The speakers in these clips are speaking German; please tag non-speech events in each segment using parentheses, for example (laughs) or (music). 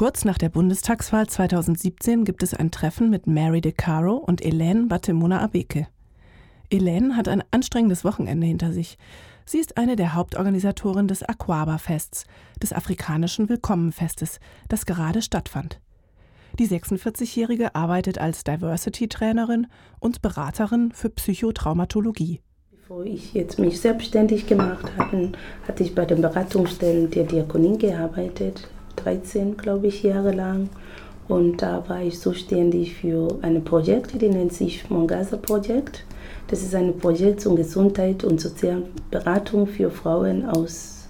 Kurz nach der Bundestagswahl 2017 gibt es ein Treffen mit Mary De Caro und Elaine Batemona Abeke. Elaine hat ein anstrengendes Wochenende hinter sich. Sie ist eine der Hauptorganisatoren des Aquaba-Fests, des afrikanischen Willkommenfestes, das gerade stattfand. Die 46-Jährige arbeitet als Diversity-Trainerin und Beraterin für Psychotraumatologie. Bevor ich jetzt mich selbstständig gemacht habe, hatte ich bei den Beratungsstellen der Diakonie gearbeitet, 13, glaube ich, Jahre lang. Und da war ich zuständig für ein Projekt, die nennt sich Mongasa Projekt. Das ist ein Projekt zur Gesundheit und sozialen Beratung für Frauen aus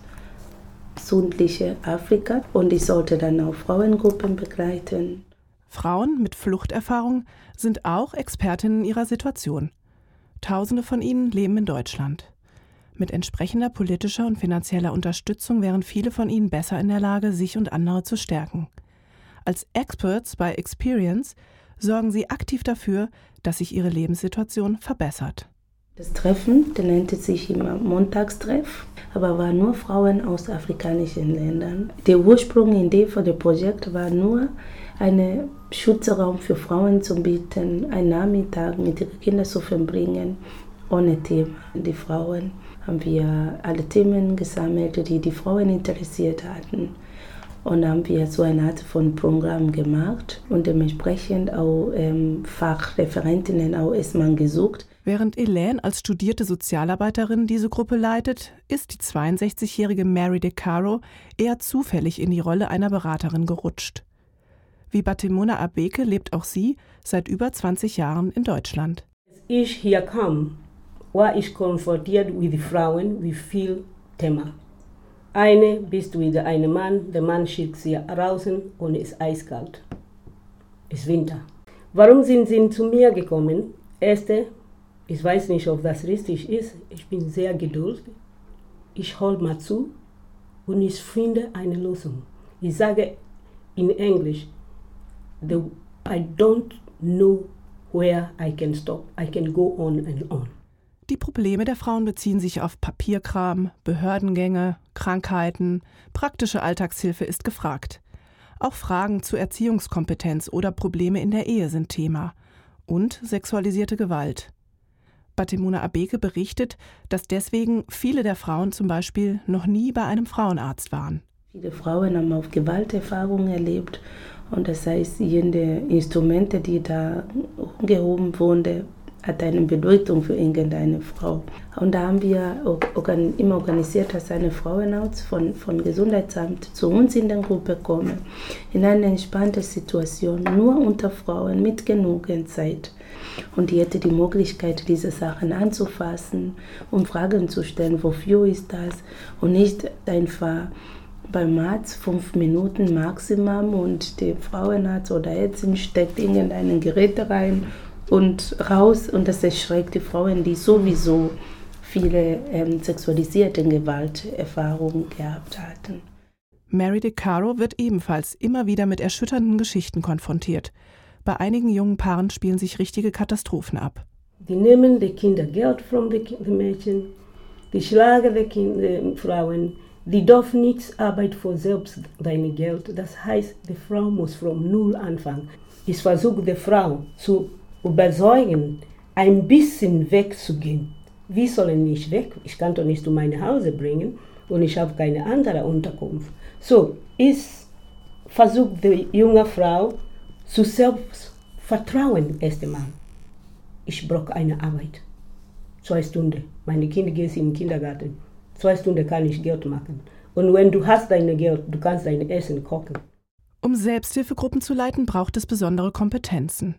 südlichen Afrika. Und ich sollte dann auch Frauengruppen begleiten. Frauen mit Fluchterfahrung sind auch Expertinnen ihrer Situation. Tausende von ihnen leben in Deutschland. Mit entsprechender politischer und finanzieller Unterstützung wären viele von ihnen besser in der Lage, sich und andere zu stärken. Als Experts bei Experience sorgen sie aktiv dafür, dass sich ihre Lebenssituation verbessert. Das Treffen, das nannte sich immer Montagstreff, aber war nur Frauen aus afrikanischen Ländern. Der Ursprung Idee für das Projekt war nur, einen Schutzraum für Frauen zu bieten, einen Nachmittag mit ihren Kindern zu verbringen, ohne Thema. Die Frauen haben wir alle Themen gesammelt, die die Frauen interessiert hatten. Und haben wir so eine Art von Programm gemacht und dementsprechend auch ähm, Fachreferentinnen auch erstmal gesucht. Während Elaine als studierte Sozialarbeiterin diese Gruppe leitet, ist die 62-jährige Mary De Caro eher zufällig in die Rolle einer Beraterin gerutscht. Wie Batimona Abeke lebt auch sie seit über 20 Jahren in Deutschland. Ich hier kam, war ich konfrontiert mit Frauen wie viel Thema. Eine bist mit einem Mann, der Mann schickt sie raus und es ist eiskalt. Es ist Winter. Warum sind sie zu mir gekommen? Erste, ich weiß nicht, ob das richtig ist. Ich bin sehr geduldig. Ich hol mal zu und ich finde eine Lösung. Ich sage in Englisch, I don't know where I can stop. I can go on and on. Die Probleme der Frauen beziehen sich auf Papierkram, Behördengänge, Krankheiten, praktische Alltagshilfe ist gefragt. Auch Fragen zu Erziehungskompetenz oder Probleme in der Ehe sind Thema. Und sexualisierte Gewalt. Batemuna Abeke berichtet, dass deswegen viele der Frauen zum Beispiel noch nie bei einem Frauenarzt waren. Viele Frauen haben auch Gewalterfahrungen erlebt und das heißt, jede Instrumente, die da umgehoben wurden, hat eine Bedeutung für irgendeine Frau. Und da haben wir immer organisiert, dass eine Frauenarzt von, von Gesundheitsamt zu uns in der Gruppe kommen, in eine entspannte Situation, nur unter Frauen mit genug Zeit. Und die hätte die Möglichkeit, diese Sachen anzufassen und Fragen zu stellen, wofür ist das? Und nicht einfach beim Arzt fünf Minuten Maximum und der Frauenarzt oder Ärztin steckt irgendein Gerät rein und raus und das erschreckt die Frauen, die sowieso viele ähm, sexualisierte Gewalterfahrungen gehabt hatten. Mary De Caro wird ebenfalls immer wieder mit erschütternden Geschichten konfrontiert. Bei einigen jungen Paaren spielen sich richtige Katastrophen ab. Die nehmen die Kinder Geld von den Mädchen, die schlagen die Kinder, Frauen, die dürfen nichts arbeiten für selbst dein Geld. Das heißt, die Frau muss von Null anfangen. Ich versuche die Frau zu überzeugen, ein bisschen wegzugehen. Wie sollen nicht weg? Ich kann doch nicht zu meinem Hause bringen und ich habe keine andere Unterkunft. So, ich versuche die junge Frau zu Selbstvertrauen erst einmal. Ich brauche eine Arbeit. Zwei Stunden. Meine Kinder gehen in den Kindergarten. Zwei Stunden kann ich Geld machen. Und wenn du hast dein Geld, du kannst dein Essen kochen. Um Selbsthilfegruppen zu leiten, braucht es besondere Kompetenzen.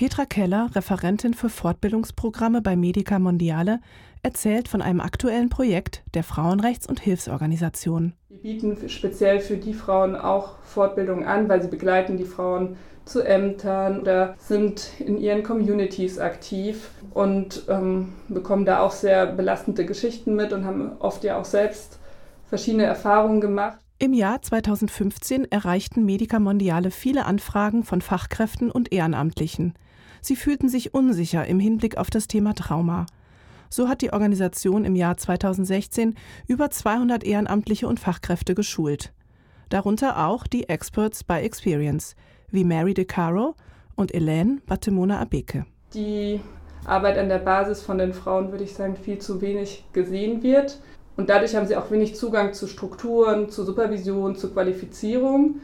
Petra Keller, Referentin für Fortbildungsprogramme bei Medica Mondiale, erzählt von einem aktuellen Projekt der Frauenrechts- und Hilfsorganisation. Wir bieten speziell für die Frauen auch Fortbildungen an, weil sie begleiten die Frauen zu Ämtern oder sind in ihren Communities aktiv und ähm, bekommen da auch sehr belastende Geschichten mit und haben oft ja auch selbst verschiedene Erfahrungen gemacht. Im Jahr 2015 erreichten Medica Mondiale viele Anfragen von Fachkräften und Ehrenamtlichen. Sie fühlten sich unsicher im Hinblick auf das Thema Trauma. So hat die Organisation im Jahr 2016 über 200 Ehrenamtliche und Fachkräfte geschult. darunter auch die Experts by Experience, wie Mary DeCaro und Elaine Batemona Abeke. Die Arbeit an der Basis von den Frauen, würde ich sagen, viel zu wenig gesehen wird. Und dadurch haben sie auch wenig Zugang zu Strukturen, zu Supervision, zu Qualifizierung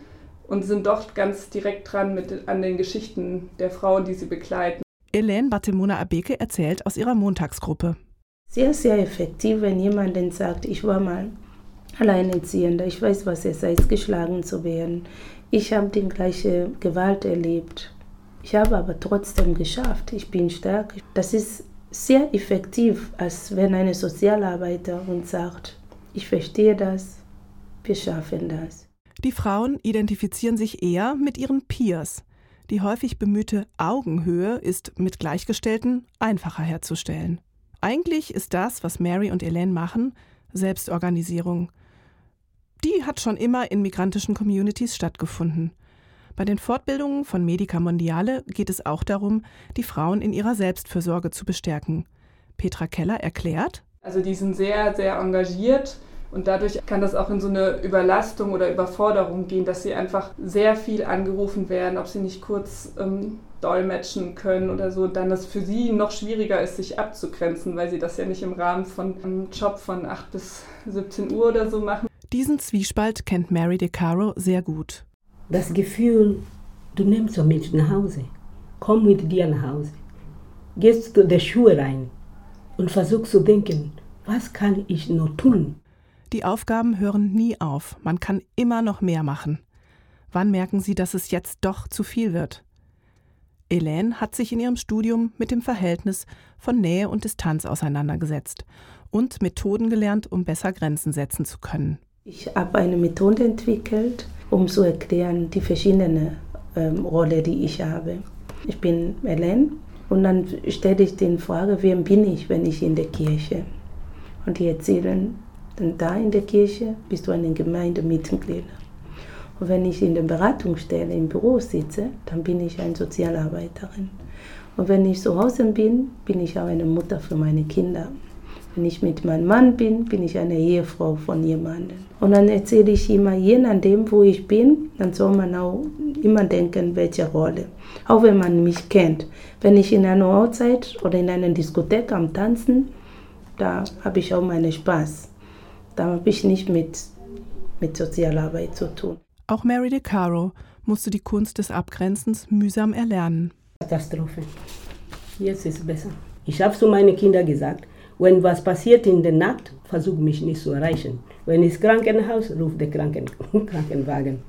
und sind doch ganz direkt dran mit, an den Geschichten der Frauen, die sie begleiten. Elaine Batemona Abeke erzählt aus ihrer Montagsgruppe. Sehr, sehr effektiv, wenn jemand sagt, ich war mal Alleinerziehender, ich weiß, was es heißt, geschlagen zu werden. Ich habe die gleiche Gewalt erlebt. Ich habe aber trotzdem geschafft. Ich bin stark. Das ist sehr effektiv, als wenn eine Sozialarbeiter uns sagt, ich verstehe das, wir schaffen das. Die Frauen identifizieren sich eher mit ihren Peers. Die häufig bemühte Augenhöhe ist mit Gleichgestellten einfacher herzustellen. Eigentlich ist das, was Mary und Elaine machen, Selbstorganisierung. Die hat schon immer in migrantischen Communities stattgefunden. Bei den Fortbildungen von Medica Mondiale geht es auch darum, die Frauen in ihrer Selbstfürsorge zu bestärken. Petra Keller erklärt, also die sind sehr, sehr engagiert und dadurch kann das auch in so eine Überlastung oder Überforderung gehen, dass sie einfach sehr viel angerufen werden, ob sie nicht kurz ähm, dolmetschen können oder so. Und dann das für sie noch schwieriger ist, sich abzugrenzen, weil sie das ja nicht im Rahmen von einem Job von 8 bis 17 Uhr oder so machen. Diesen Zwiespalt kennt Mary DeCaro sehr gut das Gefühl, du nimmst so mit nach Hause. Komm mit dir nach Hause. Gehst du der Schuhe rein und versuchst zu denken, was kann ich noch tun? Die Aufgaben hören nie auf. Man kann immer noch mehr machen. Wann merken Sie, dass es jetzt doch zu viel wird? Elaine hat sich in ihrem Studium mit dem Verhältnis von Nähe und Distanz auseinandergesetzt und Methoden gelernt, um besser Grenzen setzen zu können. Ich habe eine Methode entwickelt, um zu erklären die verschiedenen ähm, Rollen, die ich habe. Ich bin Ellen und dann stelle ich den Frage, wer bin ich, wenn ich in der Kirche? Und die erzählen, dann da in der Kirche bist du eine Gemeindemitglied. Und wenn ich in der Beratungsstelle im Büro sitze, dann bin ich eine Sozialarbeiterin. Und wenn ich zu Hause bin, bin ich auch eine Mutter für meine Kinder. Wenn ich mit meinem Mann bin, bin ich eine Ehefrau von jemandem. Und dann erzähle ich immer, je nachdem, wo ich bin, dann soll man auch immer denken, welche Rolle. Auch wenn man mich kennt. Wenn ich in einer Hochzeit oder in einer Diskothek am Tanzen, da habe ich auch meinen Spaß. Da habe ich nicht mit, mit Sozialarbeit zu tun. Auch Mary DeCaro musste die Kunst des Abgrenzens mühsam erlernen. Katastrophe. Jetzt ist es besser. Ich habe zu meinen Kindern gesagt, wenn was passiert in der Nacht, versuch mich nicht zu erreichen. Wenn es Krankenhaus, ruf den Kranken (laughs) Krankenwagen.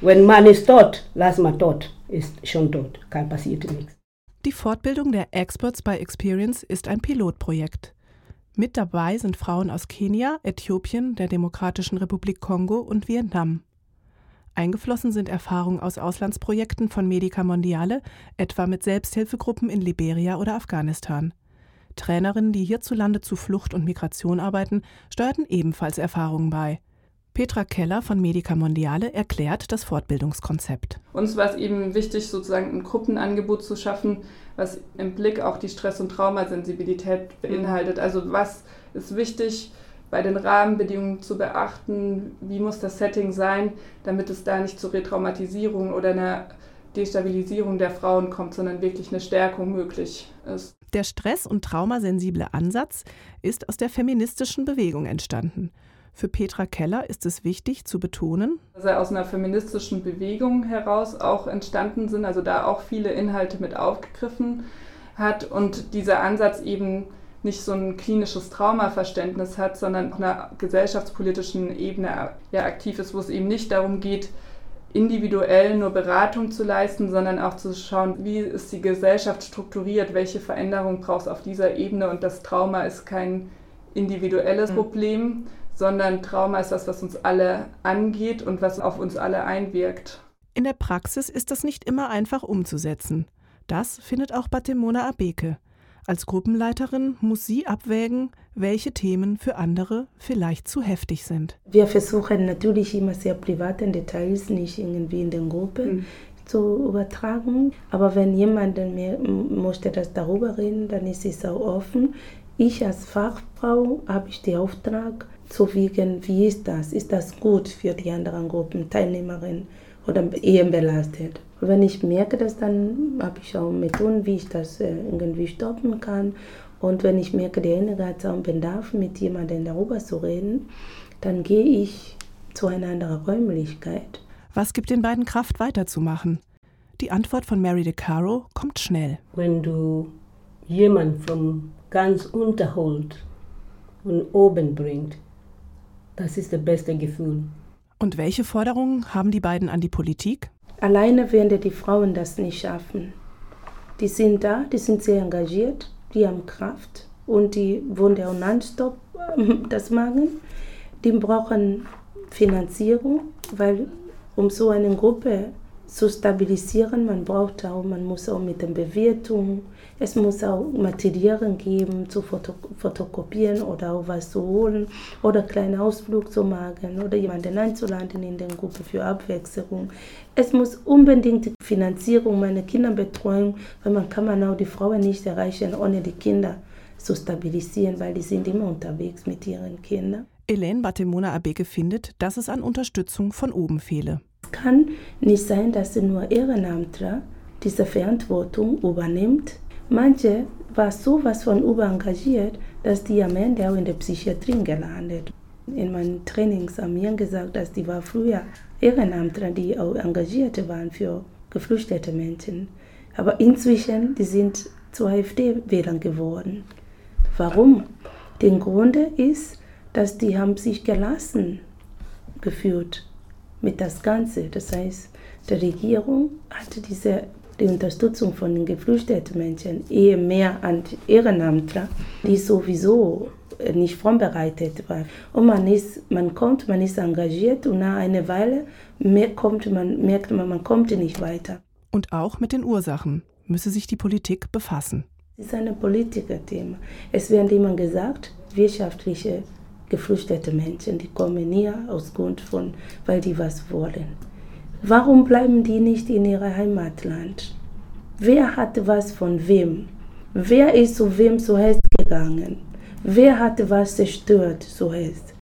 Wenn man ist tot, lass mal tot. Ist schon tot, kann passiert nichts. Die Fortbildung der Experts by Experience ist ein Pilotprojekt. Mit dabei sind Frauen aus Kenia, Äthiopien, der Demokratischen Republik Kongo und Vietnam. Eingeflossen sind Erfahrungen aus Auslandsprojekten von Medica Mondiale, etwa mit Selbsthilfegruppen in Liberia oder Afghanistan. Trainerinnen, die hierzulande zu Flucht und Migration arbeiten, steuerten ebenfalls Erfahrungen bei. Petra Keller von Medica Mondiale erklärt das Fortbildungskonzept. Uns war es eben wichtig, sozusagen ein Gruppenangebot zu schaffen, was im Blick auch die Stress- und Traumasensibilität beinhaltet. Also was ist wichtig bei den Rahmenbedingungen zu beachten, wie muss das Setting sein, damit es da nicht zu Retraumatisierung oder einer Destabilisierung der Frauen kommt, sondern wirklich eine Stärkung möglich ist. Der stress- und traumasensible Ansatz ist aus der feministischen Bewegung entstanden. Für Petra Keller ist es wichtig zu betonen, dass er aus einer feministischen Bewegung heraus auch entstanden sind, also da auch viele Inhalte mit aufgegriffen hat und dieser Ansatz eben nicht so ein klinisches Traumaverständnis hat, sondern auf einer gesellschaftspolitischen Ebene ja, aktiv ist, wo es eben nicht darum geht, individuell nur Beratung zu leisten, sondern auch zu schauen, wie ist die Gesellschaft strukturiert, welche Veränderung braucht es auf dieser Ebene und das Trauma ist kein individuelles mhm. Problem, sondern Trauma ist das, was uns alle angeht und was auf uns alle einwirkt. In der Praxis ist das nicht immer einfach umzusetzen. Das findet auch Batemona Abeke. Als Gruppenleiterin muss sie abwägen, welche Themen für andere vielleicht zu heftig sind. Wir versuchen natürlich immer sehr private Details nicht irgendwie in den Gruppen mhm. zu übertragen. Aber wenn jemand mir möchte das darüber reden, dann ist es auch offen. Ich als Fachfrau habe ich den Auftrag, zu wiegen, wie ist das? Ist das gut für die anderen Gruppen, Teilnehmerinnen oder eher belastet? Und wenn ich merke das, dann habe ich auch Methoden, wie ich das äh, irgendwie stoppen kann. Und wenn ich merke, derjenige hat auch einen Bedarf, mit jemandem darüber zu reden, dann gehe ich zu einer anderen Räumlichkeit. Was gibt den beiden Kraft weiterzumachen? Die Antwort von Mary DeCaro kommt schnell. Wenn du jemanden von ganz unterholt und oben bringt, das ist das beste Gefühl. Und welche Forderungen haben die beiden an die Politik? Alleine werden die Frauen das nicht schaffen. Die sind da, die sind sehr engagiert, die haben Kraft und die wollen ja nonstop das machen. Die brauchen Finanzierung, weil um so eine Gruppe zu stabilisieren, man braucht auch, man muss auch mit den Bewertungen, es muss auch Materialien geben, zu fotokopieren oder auch was zu holen oder einen kleinen Ausflug zu machen oder jemanden einzuladen in der Gruppe für Abwechslung. Es muss unbedingt Finanzierung, meine Kinderbetreuung, weil man kann man auch die Frauen nicht erreichen, ohne die Kinder zu stabilisieren, weil die sind immer unterwegs mit ihren Kindern. Elaine Batemona Abeke findet, dass es an Unterstützung von oben fehle. Es kann nicht sein, dass nur Ehrenamtler diese Verantwortung übernimmt. Manche war sowas von überengagiert, dass die am Ende auch in der Psychiatrie gelandet. In meinen Trainings haben mir gesagt, dass die war früher Ehrenamtler, die auch engagiert waren für geflüchtete Menschen. Aber inzwischen, die sind zu AfD-Wählern geworden. Warum? Der Grund ist, dass die haben sich gelassen gefühlt mit das Ganze. Das heißt, die Regierung hatte diese die Unterstützung von den geflüchteten Menschen eher mehr an Ehrenamtler, die sowieso nicht vorbereitet waren. Und man, ist, man kommt, man ist engagiert und nach einer Weile mehr kommt man, merkt man, man kommt nicht weiter. Und auch mit den Ursachen müsse sich die Politik befassen. Es ist ein Politikerthema. Es wird immer gesagt, wirtschaftliche geflüchtete Menschen, die kommen hier aus Grund von, weil die was wollen. Warum bleiben die nicht in ihrem Heimatland? Wer hat was von wem? Wer ist zu wem zuerst gegangen? Wer hat was zerstört zuerst?